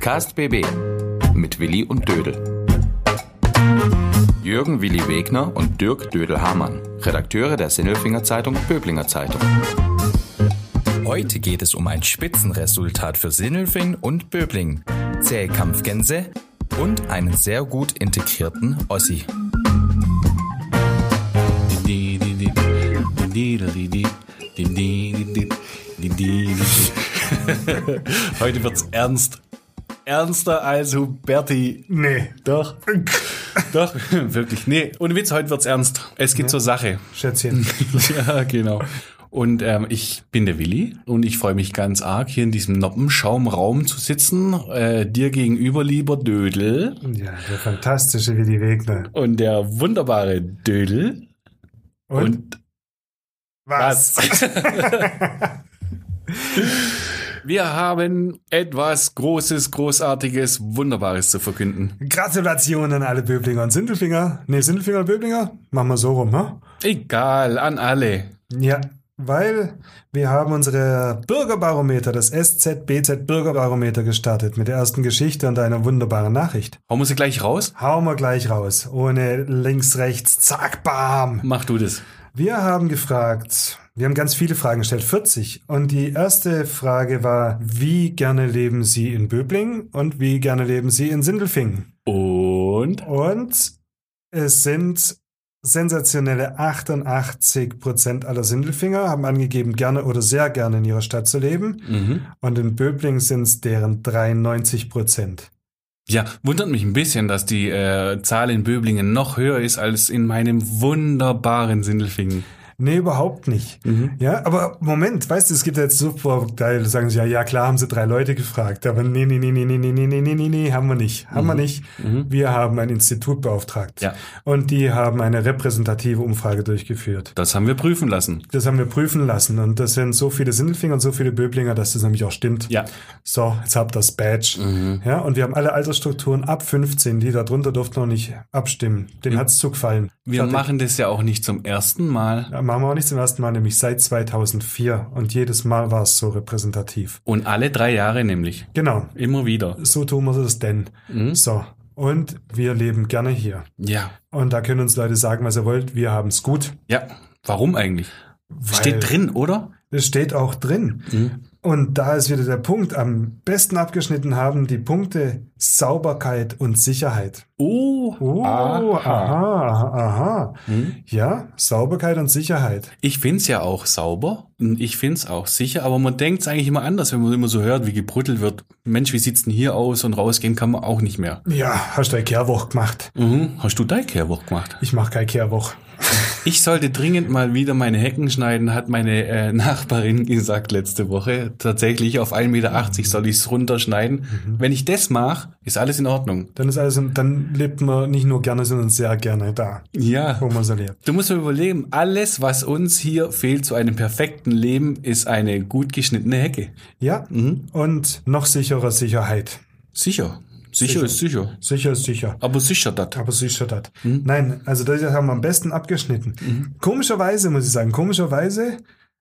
Podcast BB mit Willi und Dödel. Jürgen Willi Wegner und Dirk Dödel-Hamann, Redakteure der Sinnelfinger Zeitung Böblinger Zeitung. Heute geht es um ein Spitzenresultat für Sinnelfing und Böbling, Zählkampfgänse und einen sehr gut integrierten Ossi. Heute wird's ernst. Ernster als Huberti. Nee. Doch. Doch, wirklich. Nee, ohne Witz, heute wird's ernst. Es geht Ja. zur Sache. Schätzchen. ja, genau. Und ähm, ich bin der Willi und ich freue mich ganz arg, hier in diesem Noppenschaumraum zu sitzen. Äh, dir gegenüber, lieber Dödel. Ja, der fantastische Willi Wegner. Und der wunderbare Dödel. Und, was? Wir haben etwas Großes, Großartiges, Wunderbares zu verkünden. Gratulation an alle Böblinger und Sindelfinger. Nee, Sindelfinger und Böblinger? Machen wir so rum, ne? Egal, an alle. Ja, weil wir haben unsere Bürgerbarometer, das SZBZ Bürgerbarometer gestartet mit der ersten Geschichte und einer wunderbaren Nachricht. Hauen wir sie gleich raus? Hauen wir gleich raus. Ohne links, rechts, zack, bam. Mach du das. Wir haben gefragt, wir haben ganz viele Fragen gestellt, 40. Und die erste Frage war, wie gerne leben Sie in Böbling und wie gerne leben Sie in Sindelfingen? Und? Und es sind sensationelle 88 Prozent aller Sindelfinger haben angegeben, gerne oder sehr gerne in ihrer Stadt zu leben. Mhm. Und in Böbling sind es deren 93 Prozent. Ja, wundert mich ein bisschen, dass die äh, Zahl in Böblingen noch höher ist als in meinem wunderbaren Sindelfingen. Nee, überhaupt nicht. Mhm. Ja, aber Moment, weißt du, es gibt jetzt so Vorurteile, sagen sie ja, ja klar, haben sie drei Leute gefragt, aber nee, nee, nee, nee, nee, nee, nee, nee, nee, nee, nee, haben wir nicht. Haben wir nicht. Wir haben ein Institut beauftragt. Ja. Und die haben eine repräsentative Umfrage durchgeführt. Das haben wir prüfen lassen. Das haben wir prüfen lassen und das sind so viele Sindelfinger und so viele Böblinger, dass das nämlich auch stimmt. Ja. So, jetzt habt ihr das Badge. Ja, und wir haben alle Altersstrukturen ab 15, die darunter durften noch nicht abstimmen. Den hat's zugefallen. Wir Fertig. machen das ja auch nicht zum ersten Mal. Ja, machen wir auch nicht zum ersten Mal, nämlich seit 2004. Und jedes Mal war es so repräsentativ. Und alle drei Jahre nämlich. Genau. Immer wieder. So tun wir es denn. So. Und wir leben gerne hier. Ja. Und da können uns Leute sagen, was ihr wollt. Wir haben es gut. Ja. Warum eigentlich? Weil- Steht drin, oder? Es steht auch drin. Und da ist wieder der Punkt. Am besten abgeschnitten haben die Punkte Sauberkeit und Sicherheit. Oh. Oh, aha, aha. Ja, Sauberkeit und Sicherheit. Ich find's ja auch sauber und ich find's auch sicher, aber man denkt's eigentlich immer anders, wenn man immer so hört, wie gebrüttelt wird. Mensch, wie sieht's denn hier aus und rausgehen kann man auch nicht mehr. Ja, hast du eine Kehrwoche gemacht? Mhm. Hast du deine Kehrwoche gemacht? Ich mache keine Kehrwoche. Ich sollte dringend mal wieder meine Hecken schneiden, hat meine äh, Nachbarin gesagt letzte Woche. Tatsächlich auf 1,80 Meter soll ich's runterschneiden. Wenn ich das mache, ist alles in Ordnung. Dann ist alles, dann lebt man nicht nur gerne, sondern sehr gerne da, Ja. wo man so lebt. Du musst dir überlegen, alles, was uns hier fehlt zu einem perfekten Leben, ist eine gut geschnittene Hecke. Ja, und noch sicherer Sicherheit. Sicher. Sicher, Sicher. ist sicher. Sicher ist sicher. Aber sicher das. Aber sicher das. Nein, also das haben wir am besten abgeschnitten. Komischerweise, muss ich sagen, komischerweise,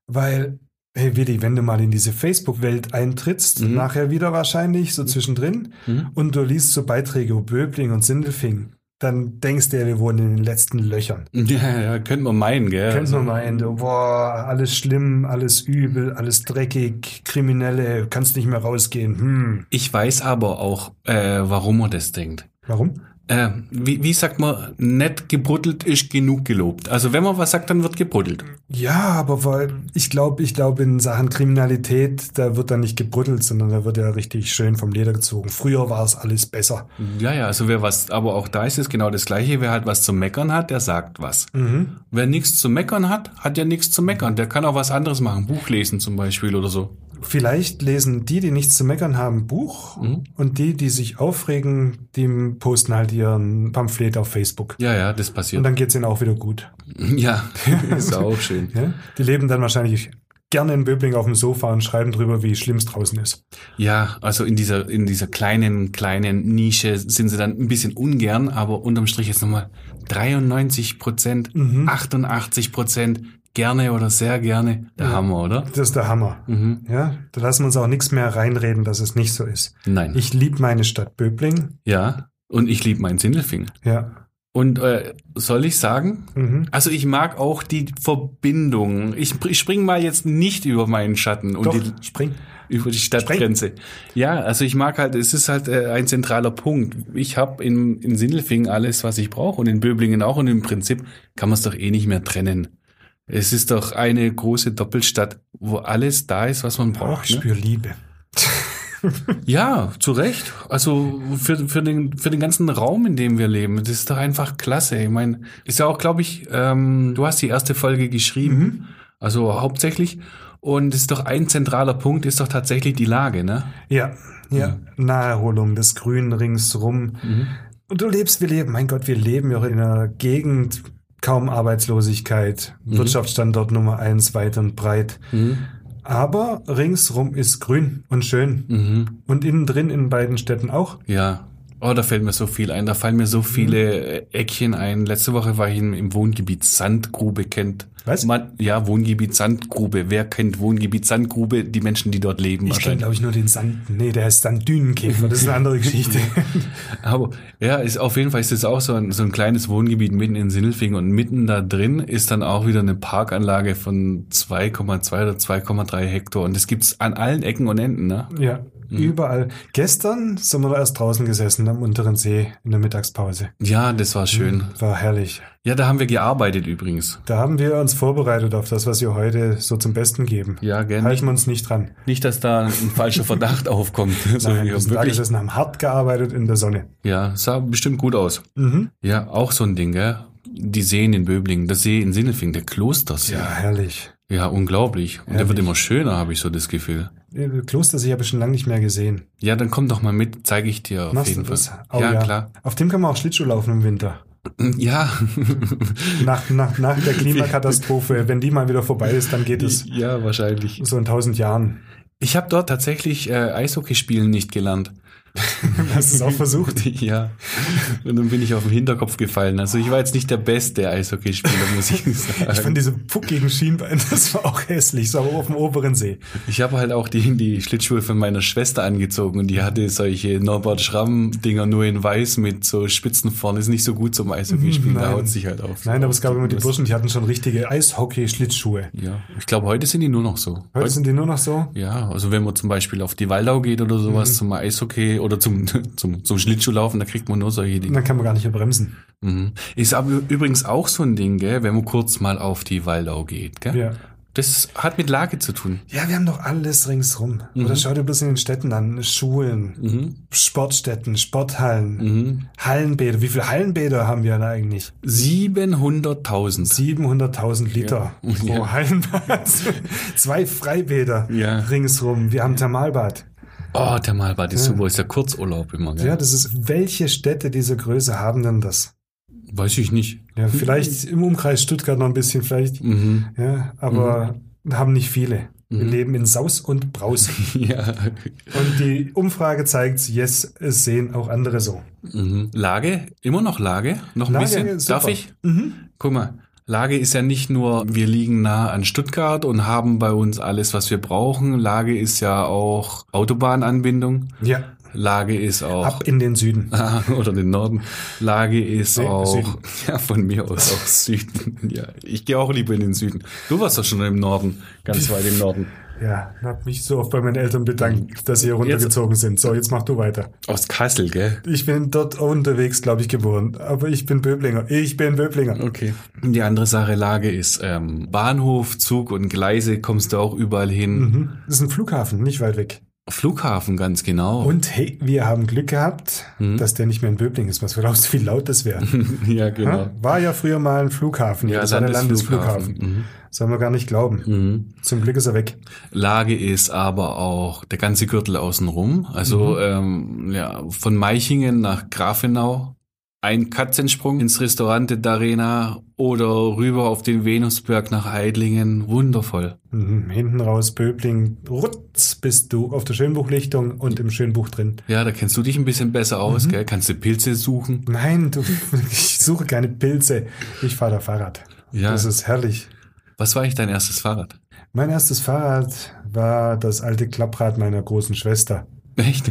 weil, hey Willi, wenn du mal in diese Facebook-Welt eintrittst, nachher wieder wahrscheinlich, so zwischendrin, und du liest so Beiträge über Böbling und Sindelfing, dann denkst du ja, wir wohnen in den letzten Löchern. Ja, ja, könnte man meinen, gell? Kennt man mal Ende. Boah, alles schlimm, alles übel, alles dreckig, Kriminelle, kannst nicht mehr rausgehen. Hm. Ich weiß aber auch, äh, warum man das denkt. Warum? Äh, wie, wie sagt man, nett gebruddelt ist genug gelobt. Also wenn man was sagt, dann wird gebruddelt. Ja, aber weil ich glaube, ich glaube in Sachen Kriminalität, da wird dann nicht gebrüttelt, sondern da wird ja richtig schön vom Leder gezogen. Früher war es alles besser. Ja, ja, also wer was, aber auch da ist es genau das Gleiche. Wer halt was zu meckern hat, der sagt was. Wer nichts zu meckern hat, hat ja nichts zu meckern. Der kann auch was anderes machen. Buch lesen zum Beispiel oder so. Vielleicht lesen die, die nichts zu meckern haben, Buch und die, die sich aufregen, die posten halt ihren Pamphlet auf Facebook. Ja, ja, das Und passiert. dann geht's ihnen auch wieder gut. Ja, ist auch schön. Ja? Die leben dann wahrscheinlich gerne in Böbling auf dem Sofa und schreiben drüber, wie schlimm es draußen ist. Ja, also in dieser, in dieser kleinen, kleinen Nische sind sie dann ein bisschen ungern, aber unterm Strich jetzt nochmal 93 Prozent, 88 Prozent, gerne oder sehr gerne. Der Ja. Hammer, oder? Das ist der Hammer. Mhm. Ja, da lassen wir uns auch nichts mehr reinreden, dass es nicht so ist. Nein. Ich liebe meine Stadt Böbling. ja. Und ich liebe meinen Sindelfing. Ja. Und äh, soll ich sagen? Mhm. Also ich mag auch die Verbindung. Ich, ich spring mal jetzt nicht über meinen Schatten und Doch, die, spring. über die Stadtgrenze. Ja, also ich mag halt, es ist halt äh, ein zentraler Punkt. Ich habe in, in Sindelfingen alles, was ich brauche und in Böblingen auch und im Prinzip kann man es doch eh nicht mehr trennen. Es ist doch eine große Doppelstadt, wo alles da ist, was man braucht. ich ne? spüre Liebe. Ja, zu Recht. Also für, für, den, für den ganzen Raum, in dem wir leben, das ist doch einfach klasse. Ich meine, ist ja auch, glaube ich, ähm, du hast die erste Folge geschrieben, also hauptsächlich. Und es ist doch ein zentraler Punkt, ist doch tatsächlich die Lage, ne? Ja, ja. Naherholung, das Grün ringsrum. Mhm. Und du lebst, wir leben, mein Gott, wir leben ja auch in einer Gegend, kaum Arbeitslosigkeit, Mhm. Wirtschaftsstandort Nummer eins, weit und breit. Aber ringsrum ist grün und schön. Mhm. Und innen drin in beiden Städten auch. Ja. Oh, da fällt mir so viel ein. Da fallen mir so viele äh, Eckchen ein. Letzte Woche war ich im, im Wohngebiet Sandgrube kennt. Was? Man, ja, Wohngebiet Sandgrube. Wer kennt Wohngebiet Sandgrube? Die Menschen, die dort leben Ich kenne, glaube ich, nur den Sand. Nee, der heißt Sanddünenkäfer. Das ist eine andere Geschichte. Aber ja, ist auf jeden Fall ist es auch so ein, so ein kleines Wohngebiet mitten in Sindelfingen und mitten da drin ist dann auch wieder eine Parkanlage von 2,2 oder 2,3 Hektar und das gibt's an allen Ecken und Enden, ne? ja, überall. Gestern sind wir da erst draußen gesessen am unteren See in der Mittagspause. Ja, das war schön. War herrlich. Ja, da haben wir gearbeitet übrigens. Da haben wir uns vorbereitet auf das, was wir heute so zum Besten geben. Ja, gell. Halten wir uns nicht dran. nicht, dass da ein falscher Verdacht aufkommt. So, Nein, wir da wirklich, gesessen, haben hart gearbeitet in der Sonne. ja, sah bestimmt gut aus. Mhm. Ja, auch so ein Ding, gell? Die Seen in Böblingen, das See in Sindelfingen, der Klostersee. Ja, herrlich. Ja, unglaublich. Und der Herrlich. wird immer schöner, habe ich so das Gefühl. Klostersee habe ich schon lange nicht mehr gesehen. Ja, dann komm doch mal mit, zeige ich dir auf Machst jeden du das? Fall. Oh, ja, klar. Auf dem kann man auch Schlittschuh laufen im Winter. Ja. Nach, nach, nach der Klimakatastrophe, wenn die mal wieder vorbei ist, dann geht es ja, wahrscheinlich. so in tausend Jahren. Ich habe dort tatsächlich äh, Eishockey spielen nicht gelernt. Hast du es auch versucht? ja. Und dann bin ich auf den Hinterkopf gefallen. Also ich war jetzt nicht der beste Eishockeyspieler, muss ich sagen. Ich fand diese puckigen Schienbeine, das war auch hässlich, so aber auf dem oberen See. Ich habe halt auch die, die Schlittschuhe von meiner Schwester angezogen und die hatte solche Norbert Schramm-Dinger nur in weiß mit so Spitzen vorne. Ist nicht so gut zum Eishockeyspielen, da Nein. haut sich halt auf. Nein, aber es gab immer die Burschen, die hatten schon richtige Eishockey-Schlittschuhe. Ja, ich glaube, heute sind die nur noch so. Heute sind die nur noch so. Ja, also wenn man zum Beispiel auf die Waldau geht oder Mhm. sowas zum Eishockey oder zum, zum, zum Schlittschuhlaufen, da kriegt man nur solche Dinge. Dann kann man gar nicht mehr bremsen. Mhm. Ist aber übrigens auch so ein Ding, gell, wenn man kurz mal auf die Waldau geht, gell? Ja. Das hat mit Lage zu tun. Ja, wir haben doch alles ringsrum. Oder schau dir bloß in den Städten an. Schulen, Mhm. Sportstätten, Sporthallen, Hallenbäder. Wie viele Hallenbäder haben wir denn eigentlich? 700.000. 700.000 Liter Ja. pro Ja. Hallenbad. Zwei Freibäder Ja. ringsrum. Wir haben Thermalbad. Oh, Thermalbad ist super, ist ja Kurzurlaub immer, gell? Ja, das ist, welche Städte dieser Größe haben denn das? Weiß ich nicht. Ja, vielleicht im Umkreis Stuttgart noch ein bisschen, vielleicht. Mhm. Ja, aber haben nicht viele. Wir Mhm. leben in Saus und Braus. ja. Und die Umfrage zeigt, yes, es sehen auch andere so. Mhm. Lage? Immer noch Lage? Noch ein Lage, bisschen? Darf ich? Mhm. Guck mal, Lage ist ja nicht nur, wir liegen nah an Stuttgart und haben bei uns alles, was wir brauchen. Lage ist ja auch Autobahnanbindung. Ja, Lage ist auch. ab in den Süden. Oder den Norden. Lage ist Nee, auch. Süden. Ja, von mir aus auch Süden. Ja, ich gehe auch lieber in den Süden. Du warst doch schon im Norden, ganz weit im Norden. Ja, hab mich so oft bei meinen Eltern bedankt, dass sie hier runtergezogen sind. So, jetzt mach du weiter. Aus Kassel, gell? Ich bin dort unterwegs, glaube ich, geboren. Aber ich bin Böblinger. Ich bin Böblinger. Okay. Die andere Sache, Lage ist ähm, Bahnhof, Zug und Gleise, kommst du auch überall hin. Mhm. Das ist ein Flughafen, nicht weit weg. Flughafen, ganz genau. Und hey, wir haben Glück gehabt, Mhm. dass der nicht mehr in Böbling ist. Was glaubst du, wie laut das wäre? ja, genau. War ja früher mal ein Flughafen. Ja, das war der Landesflughafen. Landesflughafen. Soll man gar nicht glauben. Mhm. Zum Glück ist er weg. Lage ist aber auch der ganze Gürtel außenrum. Also ähm, ja, von Meichingen nach Grafenau. Ein Katzensprung ins Restaurante d'Arena oder rüber auf den Venusberg nach Eidlingen. Wundervoll. Mhm. Hinten raus, Böbling, rutz, bist du auf der Schönbuchlichtung und im Schönbuch drin. Ja, da kennst du dich ein bisschen besser aus, gell? Kannst du Pilze suchen? Nein, du, ich suche keine Pilze. Ich fahre da Fahrrad. Ja. Das ist herrlich. Was war eigentlich dein erstes Fahrrad? Mein erstes Fahrrad war das alte Klapprad meiner großen Schwester. Echt?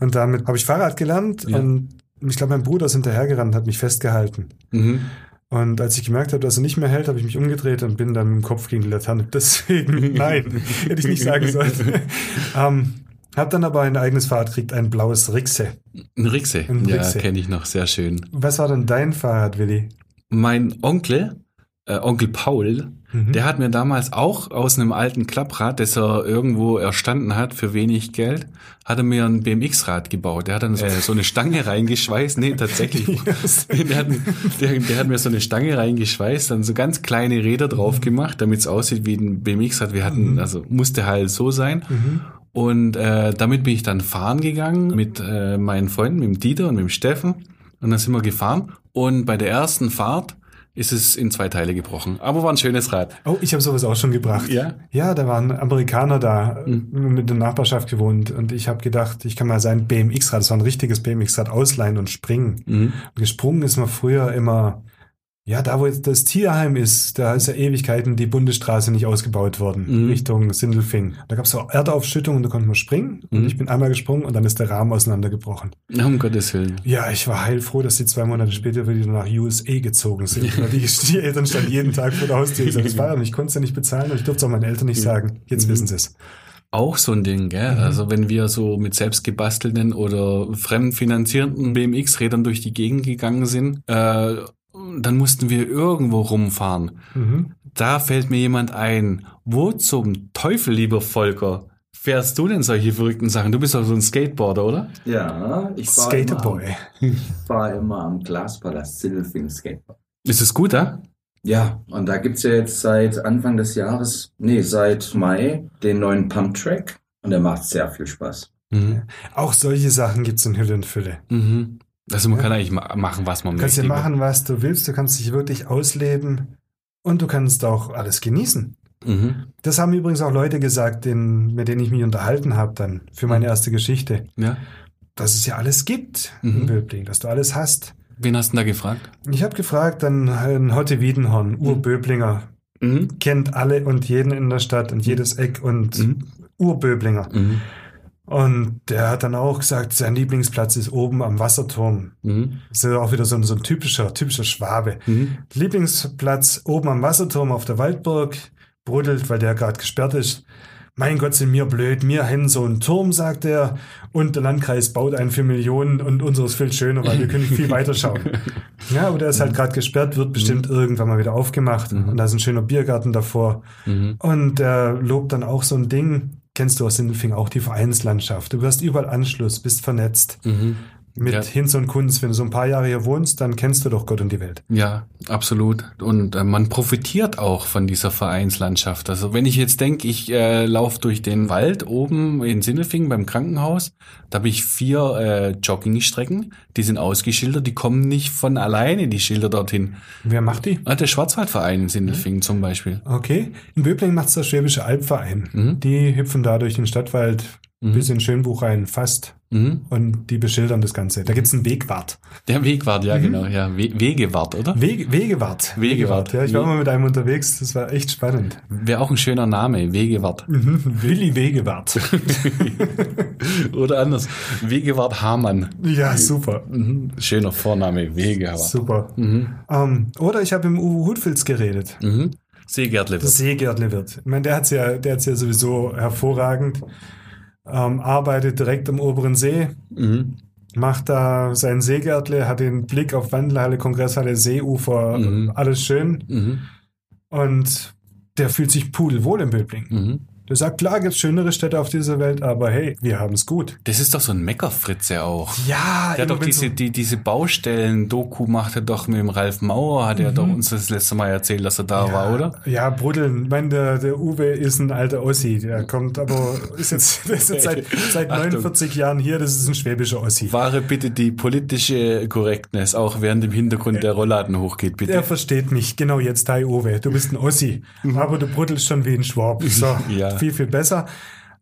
und damit habe ich Fahrrad gelernt Ja. und ich glaube, mein Bruder ist hinterhergerannt, hat mich festgehalten. Mhm. Und als ich gemerkt habe, dass er nicht mehr hält, habe ich mich umgedreht und bin dann mit dem Kopf gegen die Laterne. Deswegen, nein, hätte ich nicht sagen sollen. ähm, hab dann aber ein eigenes Fahrrad gekriegt, ein blaues Rixe. Ein Rixe. Ein Ja, Rixe. kenne ich noch, sehr schön. Was war denn dein Fahrrad, Willi? Mein Onkel, äh, Onkel Paul, Mhm. der hat mir damals auch aus einem alten Klapprad, das er irgendwo erstanden hat für wenig Geld, hat er mir ein BMX-Rad gebaut. Der hat dann so, so eine Stange reingeschweißt. Nee, tatsächlich. der, hat, der, der hat mir so eine Stange reingeschweißt, dann so ganz kleine Räder drauf gemacht, damit es aussieht wie ein BMX-Rad. Wir hatten, also musste halt so sein. Und äh, damit bin ich dann fahren gegangen mit äh, meinen Freunden, mit dem Dieter und mit dem Steffen. Und dann sind wir gefahren. Und bei der ersten Fahrt ist es in zwei Teile gebrochen. Aber war ein schönes Rad. Oh, ich habe sowas auch schon gebracht. Ja? Ja, da waren Amerikaner da, Mhm. mit der Nachbarschaft gewohnt und ich habe gedacht, ich kann mal sein BMX-Rad, das war ein richtiges BMX-Rad, ausleihen und springen. Mhm. Und gesprungen ist man früher immer, ja, da wo jetzt das Tierheim ist, da ist ja Ewigkeiten die Bundesstraße nicht ausgebaut worden, Mhm. Richtung Sindelfing. Da gab es so Erdaufschüttung und da konnte man springen und Mhm. ich bin einmal gesprungen und dann ist der Rahmen auseinandergebrochen. Um Gottes Willen. Ja, ich war heilfroh, dass die zwei Monate später wieder nach USA gezogen sind. Weil die, die Eltern standen jeden Tag vor der Haustür. Ich das war und ich konnte es ja nicht bezahlen und ich durfte es auch meinen Eltern nicht sagen. Jetzt Mhm. wissen sie es. Auch so ein Ding, gell? Mhm. Also wenn wir so mit selbst gebastelten oder fremdfinanzierten BMX-Rädern durch die Gegend gegangen sind, äh, dann mussten wir irgendwo rumfahren. Mhm. Da fällt mir jemand ein, wo zum Teufel, lieber Volker, fährst du denn solche verrückten Sachen? Du bist doch so ein Skateboarder, oder? Ja, ich war, Skaterboy. immer, ich war immer am Glaspalast Sindelfing Skateboard. Ist es gut, da? Ja, und da gibt's ja jetzt seit Anfang des Jahres, nee, seit Mai, den neuen Pump Track. Und der macht sehr viel Spaß. Mhm. Auch solche Sachen gibt's in Hülle und Fülle. Mhm. Also man Ja. kann eigentlich ma machen, was man Du kannst ja möchte. machen, was du willst. Du kannst dich wirklich ausleben und du kannst auch alles genießen. Mhm. Das haben übrigens auch Leute gesagt, den, mit denen ich mich unterhalten habe dann für meine erste Geschichte, Ja. dass es ja alles gibt Mhm. in Böbling, dass du alles hast. Wen hast du denn da gefragt? Ich habe gefragt, dann ein Hotte Wiedenhorn, Urböblinger, Mhm. kennt alle und jeden in der Stadt und jedes Eck und Mhm. Urböblinger. Mhm. Und der hat dann auch gesagt, sein Lieblingsplatz ist oben am Wasserturm. Mhm. Das ist auch wieder so ein, so ein typischer, typischer Schwabe. Mhm. Lieblingsplatz oben am Wasserturm auf der Waldburg, brodelt, weil der gerade gesperrt ist. Mein Gott, sind wir blöd, mir hin so einen Turm, sagt er, und der Landkreis baut einen für Millionen und unseres viel schöner, weil wir können viel weiter schauen. Ja, aber der ist halt gerade gesperrt, wird bestimmt irgendwann mal wieder aufgemacht und da ist ein schöner Biergarten davor. Mhm. Und er lobt dann auch so ein Ding, kennst du aus Sindelfing auch die Vereinslandschaft. Du hast überall Anschluss, bist vernetzt Mhm. Mit Ja. Hinz und Kunz. Wenn du so ein paar Jahre hier wohnst, dann kennst du doch Gott und die Welt. Ja, absolut. Und äh, man profitiert auch von dieser Vereinslandschaft. Also wenn ich jetzt denke, ich äh, laufe durch den Wald oben in Sindelfingen beim Krankenhaus, da habe ich vier äh, Joggingstrecken, die sind ausgeschildert, die kommen nicht von alleine, die Schilder dorthin. Wer macht die? Ah, der Schwarzwaldverein in Sindelfingen zum Beispiel. Okay. In Böbling macht's der Schwäbische Albverein. Mhm. Die hüpfen da durch den Stadtwald Mhm. bis in Schönbuch rein, fast. Mhm. Und die beschildern das Ganze. Da gibt's einen Wegwart. Der Wegwart, ja genau, ja, We Wegewart, oder? Weg, Wegewart. Wegewart. Ja, ich war We- mal mit einem unterwegs. Das war echt spannend. Wäre auch ein schöner Name, Wegewart. Mhm. Willi Wegewart. oder anders, Wegewart Hamann. ja, super. Mhm. Schöner Vorname, Wegewart. Super. Mhm. Ähm, oder ich habe im Uwe Hutfilz geredet. Mhm. Seegärtle. Das Seegärtle wird. Ich meine, der hat's ja, der hat's ja sowieso hervorragend. Ähm, arbeitet direkt am oberen See, Mhm. macht da sein Seegärtle, hat den Blick auf Wandelhalle, Kongresshalle, Seeufer, Mhm. alles schön. Mhm. Und der fühlt sich pudelwohl im Böbling. Mhm. Der sagt, klar gibt's schönere Städte auf dieser Welt, aber hey, wir haben's gut. Das ist doch so ein Meckerfritze auch. Ja, Der hat doch diese, die, diese Baustellen-Doku macht er doch mit dem Ralf Mauer, hat er doch uns das letzte Mal erzählt, dass er da ja, war, oder? Ja, Bruddeln. Ich meine, der, der Uwe ist ein alter Ossi. Der kommt aber, ist jetzt, ist jetzt seit, seit Achtung. 49 Jahren hier. Das ist ein schwäbischer Ossi. Wahre bitte die politische Korrektness, auch während im Hintergrund der Rollladen hochgeht, bitte. Der versteht mich. Genau jetzt, hi Uwe. Du bist ein Ossi. Aber du bruddelst schon wie ein Schwab. So, Ja. Viel, viel besser.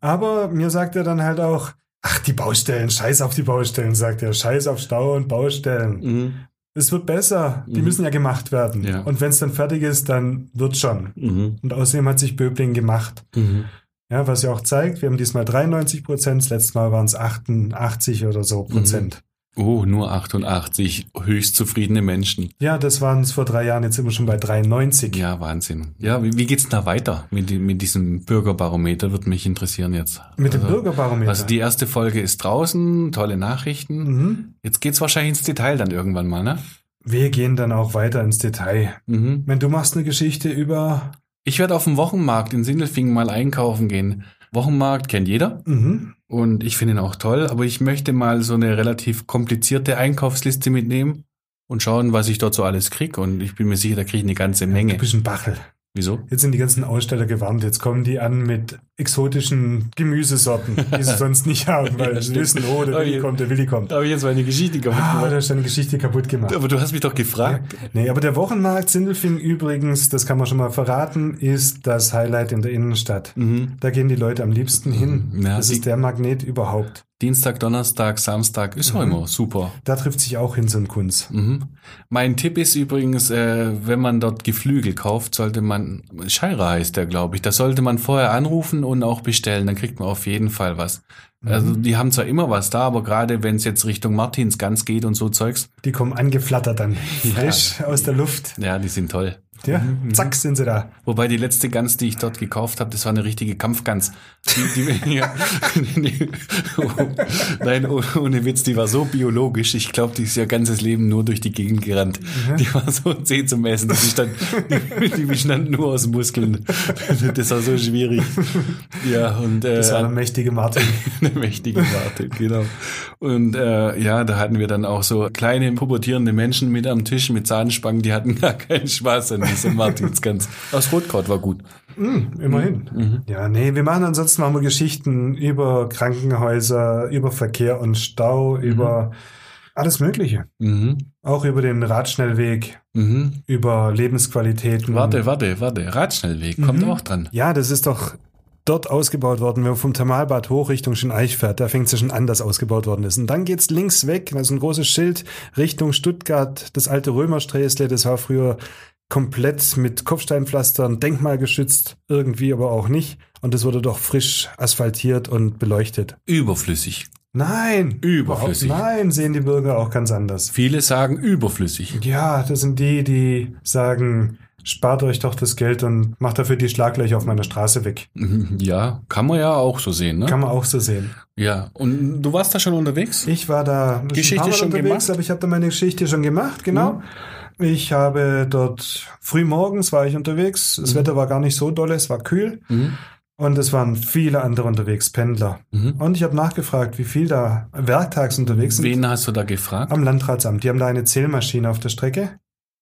Aber mir sagt er dann halt auch, ach, die Baustellen, scheiß auf die Baustellen, sagt er. Scheiß auf Stau und Baustellen. Mhm. es wird besser. Die Mhm. müssen ja gemacht werden. Ja. Und wenn es dann fertig ist, dann wird schon. Mhm. Und außerdem hat sich Böbling gemacht. Mhm. Ja, was ja auch zeigt, wir haben diesmal 93 Prozent, das letzte Mal waren es 88 oder so Prozent. Oh, nur 88 höchst zufriedene Menschen. Ja, das waren es vor drei Jahren, jetzt sind wir schon bei 93. Ja, Wahnsinn. Ja, wie, wie geht's da weiter mit, mit diesem Bürgerbarometer? Würde mich interessieren jetzt. Mit dem Also- Bürgerbarometer. Also die erste Folge ist draußen, tolle Nachrichten. mhm. Jetzt geht's wahrscheinlich ins Detail dann irgendwann mal, ne? Wir gehen dann auch weiter ins Detail. Mhm. Wenn du machst eine Geschichte über Ich werde auf dem Wochenmarkt in Sindelfingen mal einkaufen gehen. Wochenmarkt kennt jeder mhm. und ich finde ihn auch toll, aber ich möchte mal so eine relativ komplizierte Einkaufsliste mitnehmen und schauen, was ich dort so alles krieg. Und ich bin mir sicher, da kriege ich eine ganze du Menge. bist ein Bachel. Wieso? Jetzt sind die ganzen Aussteller gewarnt. Jetzt kommen die an mit exotischen Gemüsesorten, die sie sonst nicht haben, weil Ja, sie wissen, oh, der Willi kommt, der Willi kommt. Ich jetzt meine Geschichte kaputt Ah, gemacht. da ist deine Geschichte kaputt gemacht. Aber du hast mich doch gefragt. Nee, aber der Wochenmarkt Sindelfing übrigens, das kann man schon mal verraten, ist das Highlight in der Innenstadt. Mhm. Da gehen die Leute am liebsten hin. Ja, das ist der Magnet überhaupt. Dienstag, Donnerstag, Samstag ist auch Mhm. immer super. Da trifft sich auch hin so ein Kunz. Mhm. Mein Tipp ist übrigens, äh, wenn man dort Geflügel kauft, sollte man, Scheira heißt der, glaube ich, da sollte man vorher anrufen und auch bestellen, dann kriegt man auf jeden Fall was. Also die haben zwar immer was da, aber gerade wenn es jetzt Richtung Martinsgans geht und so Zeugs, Die kommen angeflattert dann, frisch aus der Luft. ja, die sind toll. Ja, Mhm. zack sind sie da. Wobei die letzte Gans, die ich dort gekauft habe, das war eine richtige Kampfgans. Die, die, ja, die, oh, nein, oh, ohne Witz, die war so biologisch. Ich glaube, die ist ihr ganzes Leben nur durch die Gegend gerannt. Die war so zäh zum Essen. Die bestand, die, die bestand nur aus Muskeln. Das war so schwierig. Ja, und äh, Das war der mächtige Martin. eine mächtige Warte, genau. Und äh, ja, da hatten wir dann auch so kleine pubertierende Menschen mit am Tisch mit Zahnspangen, die hatten gar keinen Spaß an diesem Martinsgans. Aus Rotkraut war gut. Mm, immerhin. Mhm. Ja, nee, wir machen ansonsten machen wir Geschichten über Krankenhäuser, über Verkehr und Stau, über alles Mögliche. Mhm. Auch über den Radschnellweg, Mhm. über Lebensqualitäten. Warte, warte, warte. Radschnellweg kommt Mhm. auch dran. Ja, das ist doch dort ausgebaut worden, wenn man vom Thermalbad hoch Richtung Schöneich fährt. Da fängt es ja schon an, dass ausgebaut worden ist. Und dann geht's links weg, da ist ein großes Schild Richtung Stuttgart, das alte Römersträßle, das war früher komplett mit Kopfsteinpflastern, denkmalgeschützt, irgendwie aber auch nicht. Und das wurde doch frisch asphaltiert und beleuchtet. Überflüssig. Nein, Überflüssig. Nein, sehen die Bürger auch ganz anders. Viele sagen überflüssig. Ja, das sind die, die sagen, spart euch doch das Geld und macht dafür die Schlaglöcher auf meiner Straße weg. Mhm, Ja, kann man ja auch so sehen, ne? Kann man auch so sehen. Ja, und du warst da schon unterwegs? Ich war da Geschichte schon unterwegs, gemacht? aber ich habe da meine Geschichte schon gemacht, genau. Ich habe dort früh morgens war ich unterwegs. Das Wetter war gar nicht so dolle, es war kühl Mhm. und es waren viele andere unterwegs, Pendler. Mhm. Und ich habe nachgefragt, wie viel da werktags unterwegs sind. Wen hast du da gefragt? Am Landratsamt. Die haben da eine Zählmaschine auf der Strecke.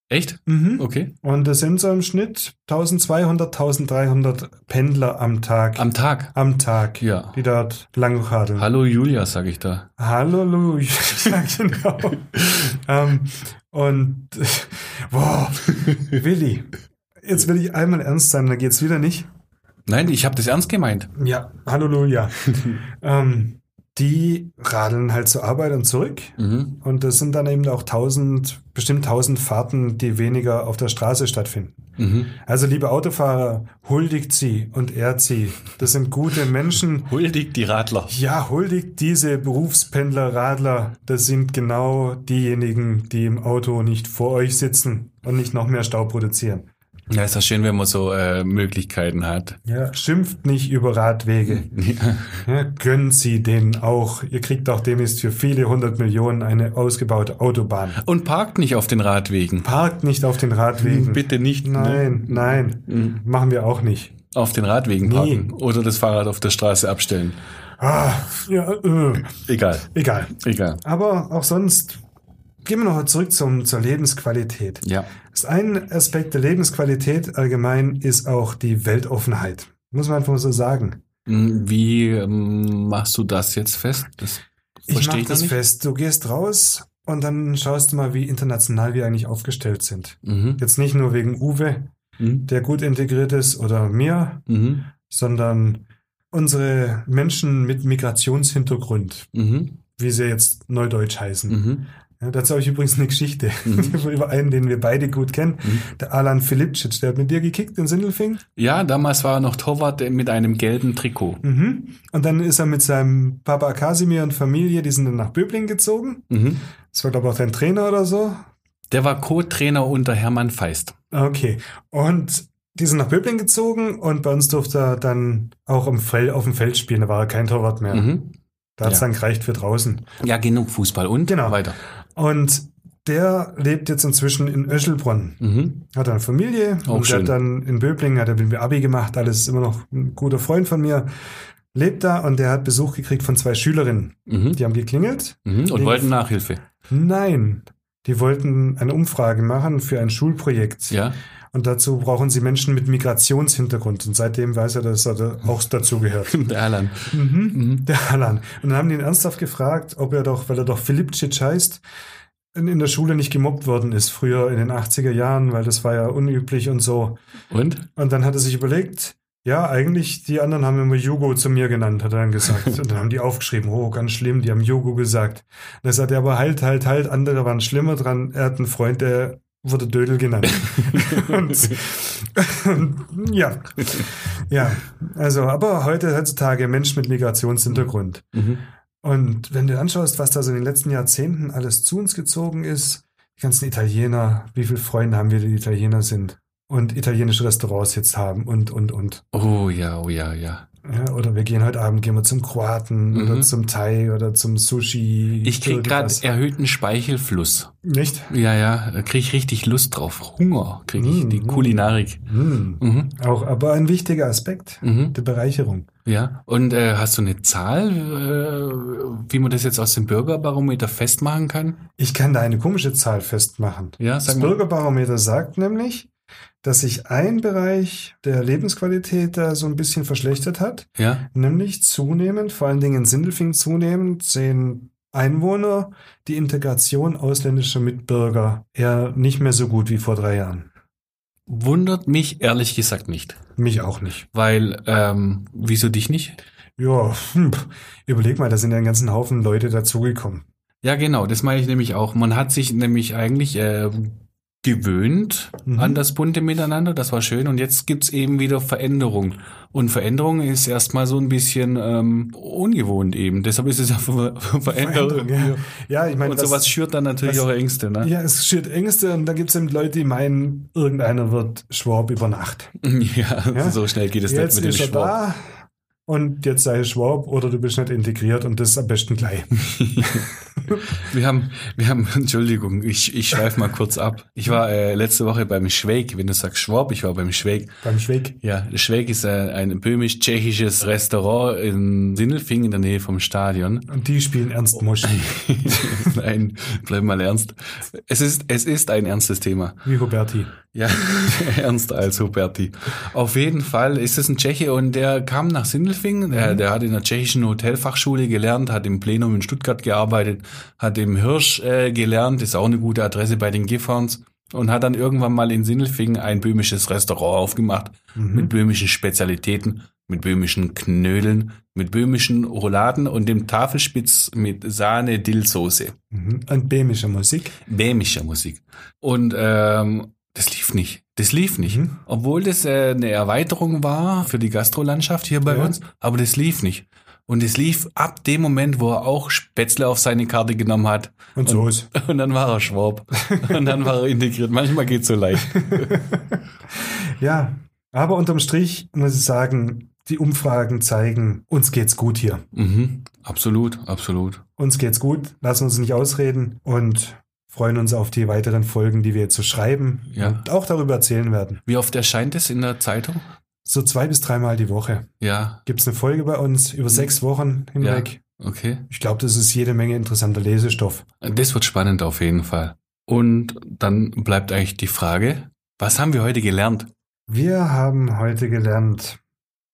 Echt? Mhm. Okay. Und es sind so im Schnitt 1200, 1300 Pendler am Tag. Am Tag. am Tag, Ja. die dort lang radeln. Hallo Julia, sag ich da. Halleluja, ja, genau. ähm, und, boah, Willi, jetzt will ich einmal ernst sein, dann geht's wieder nicht. Nein, ich habe das ernst gemeint. Ja, Halleluja. ähm, die radeln halt zur Arbeit und zurück. Mhm. Und das sind dann eben auch tausend, bestimmt tausend Fahrten, die weniger auf der Straße stattfinden. Mhm. Also, liebe Autofahrer, huldigt sie und ehrt sie. Das sind gute Menschen. Huldigt die Radler. Ja, huldigt diese Berufspendler, Radler. Das sind genau diejenigen, die im Auto nicht vor euch sitzen und nicht noch mehr Stau produzieren. Ja, ist das schön, wenn man so äh, Möglichkeiten hat. Ja, schimpft nicht über Radwege. Ja, gönnt sie denen auch. Ihr kriegt auch demnächst für viele hundert Millionen eine ausgebaute Autobahn. Und parkt nicht auf den Radwegen. Parkt nicht auf den Radwegen. Bitte nicht. Nein, Ne? nein. Machen wir auch nicht. Auf den Radwegen parken. Oder das Fahrrad auf der Straße abstellen. Ah, ja, äh, Egal. egal. Egal. Aber auch sonst, gehen wir noch zurück zum, zur Lebensqualität. Ja. Das ein Aspekt der Lebensqualität allgemein ist auch die Weltoffenheit. Muss man einfach so sagen. Hm, Wie ähm, machst du das jetzt fest? Das Ich mache das nicht. fest. Du gehst raus und dann schaust du mal, wie international wir eigentlich aufgestellt sind. Mhm. Jetzt nicht nur wegen Uwe, Mhm. der gut integriert ist, oder mir, Mhm. sondern unsere Menschen mit Migrationshintergrund, Mhm. wie sie jetzt neudeutsch heißen. Mhm. Ja, dazu habe ich übrigens eine Geschichte über einen, den wir beide gut kennen. Der Alan Filipcic, der hat mit dir gekickt in Sindelfing. Ja, damals war er noch Torwart mit einem gelben Trikot. Mhm. Und dann ist er mit seinem Papa Kasimir und Familie, die sind dann nach Böbling gezogen. Mhm. Das war, glaube ich, auch dein Trainer oder so. Der war Co-Trainer unter Hermann Feist. Okay. Und die sind nach Böbling gezogen und bei uns durfte er dann auch im Feld, auf dem Feld spielen. Da war er kein Torwart mehr. Mhm. Da hat es Ja. dann gereicht für draußen. Ja, genug Fußball und Genau. weiter. Und der lebt jetzt inzwischen in Öschelbronn. Mhm. Hat eine Familie Auch und der schön. hat dann in Böblingen, hat er mit mir Abi gemacht, alles ist immer noch ein guter Freund von mir. Lebt da und der hat Besuch gekriegt von zwei Schülerinnen. Mhm. Die haben geklingelt. Mhm. Und wollten Nachhilfe. Nein, die wollten eine Umfrage machen für ein Schulprojekt. Ja. Und dazu brauchen sie Menschen mit Migrationshintergrund. Und seitdem weiß er, dass er da auch dazu gehört. Der Alan. Mhm. Der Alan. Und dann haben die ihn ernsthaft gefragt, ob er doch, weil er doch Filipcic heißt, in, in der Schule nicht gemobbt worden ist, früher in den 80er Jahren, weil das war ja unüblich und so. Und? Und dann hat er sich überlegt, ja, eigentlich, die anderen haben immer Jugo zu mir genannt, hat er dann gesagt. Und dann haben die aufgeschrieben, oh, ganz schlimm, die haben Jugo gesagt. Das hat er aber halt, halt, halt, andere waren schlimmer dran. Er hat einen Freund, der wurde Dödel genannt. und, ja. Ja, also, aber heute, heutzutage Mensch mit Migrationshintergrund. Mhm. Und wenn du anschaust, was da so in den letzten Jahrzehnten alles zu uns gezogen ist, die ganzen Italiener, wie viele Freunde haben wir, die Italiener sind und italienische Restaurants jetzt haben und, und, und. Oh ja, oh ja, ja. Ja, oder wir gehen heute Abend, gehen wir zum Kroaten Mhm. oder zum Thai oder zum Sushi. Ich krieg gerade erhöhten Speichelfluss. Nicht? Ja, ja, da krieg ich richtig Lust drauf. Hunger krieg ich, Mhm. die Kulinarik. Hm. Mhm. Auch, aber ein wichtiger Aspekt Mhm. der Bereicherung. Ja. Und äh, hast du eine Zahl, äh, wie man das jetzt aus dem Bürgerbarometer festmachen kann? Ich kann da eine komische Zahl festmachen. Ja, Das sag mal. Bürgerbarometer sagt nämlich, dass sich ein Bereich der Lebensqualität da so ein bisschen verschlechtert hat, Ja. nämlich zunehmend, vor allen Dingen in Sindelfingen zunehmend, sehen Einwohner die Integration ausländischer Mitbürger eher nicht mehr so gut wie vor drei Jahren. Wundert mich ehrlich gesagt nicht. Mich auch nicht. Weil, ähm, wieso dich nicht? Ja, hm, überleg mal, da sind ja ein ganzen Haufen Leute dazugekommen. Ja, genau, das meine ich nämlich auch. Man hat sich nämlich eigentlich äh, gewöhnt Mhm. an das bunte Miteinander, das war schön. Und jetzt gibt's eben wieder Veränderung. Und Veränderung ist erstmal so ein bisschen ähm, ungewohnt eben. Deshalb ist es ja Ver Veränderung. ja. ja, ich meine, Und das- sowas schürt dann natürlich was- auch Ängste, ne? Ja, es schürt Ängste und da gibt es eben Leute, die meinen, irgendeiner wird Schwab über Nacht. Ja, Ja? so schnell geht es Jetzt nicht mit dem Schwab. da und jetzt sei Schwab oder du bist nicht integriert und das am besten gleich. Wir haben, wir haben, Entschuldigung, ich, ich schweife mal kurz ab. Ich war äh, letzte Woche beim Schweig, wenn du sagst Schwab, ich war beim Schweig. Beim Schweig. Ja, Schweig ist äh, ein böhmisch-tschechisches Restaurant in Sindelfingen in der Nähe vom Stadion. Und die spielen Ernst Mosch. Nein, bleib mal ernst. Es ist, es ist ein ernstes Thema. Wie Huberti. Ja, ernster als Huberti. Auf jeden Fall ist es ein Tscheche und der kam nach Sindelfingen. Der, der hat in der tschechischen Hotelfachschule gelernt, hat im Plenum in Stuttgart gearbeitet, hat im Hirsch äh, gelernt, ist auch eine gute Adresse bei den Gifhorns und hat dann irgendwann mal in Sindelfingen ein böhmisches Restaurant aufgemacht mit böhmischen Spezialitäten, mit böhmischen Knödeln, mit böhmischen Rouladen und dem Tafelspitz mit Sahne-Dillsoße Mhm. Und bämische Musik. bämischer Musik. Und ähm, das lief nicht. Das lief nicht. Mhm. Obwohl das äh, eine Erweiterung war für die Gastrolandschaft hier bei Ja. uns, aber das lief nicht. Und es lief ab dem Moment, wo er auch Spätzle auf seine Karte genommen hat. Und so ist. Und dann war er Schwab. Und dann war er integriert. Manchmal geht's so leicht. Ja, aber unterm Strich muss ich sagen, die Umfragen zeigen, uns geht's gut hier. Mhm. Absolut, absolut. Uns geht's gut, lassen uns nicht ausreden und freuen uns auf die weiteren Folgen, die wir jetzt so schreiben Ja. und auch darüber erzählen werden. Wie oft erscheint es in der Zeitung? So zwei bis dreimal die Woche Ja, gibt's eine Folge bei uns über sechs Wochen hinweg. okay. Ich glaube, das ist jede Menge interessanter Lesestoff. Das wird spannend auf jeden Fall. Und dann bleibt eigentlich die Frage, was haben wir heute gelernt? Wir haben heute gelernt,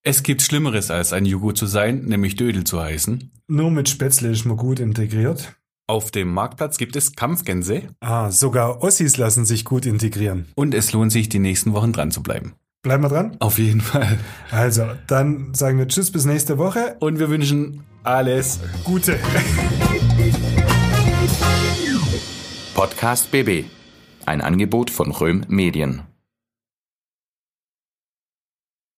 Es gibt Schlimmeres als ein Jugo zu sein, nämlich Dödel zu heißen. nur mit Spätzle ist man gut integriert. Auf dem Marktplatz gibt es Kampfgänse Ah, sogar Ossis lassen sich gut integrieren. und es lohnt sich, die nächsten Wochen dran zu bleiben. Bleiben wir dran? Auf jeden Fall. Also, dann sagen wir Tschüss bis nächste Woche. Und wir wünschen alles Gute. Podcast BB. Ein Angebot von Röhm Medien.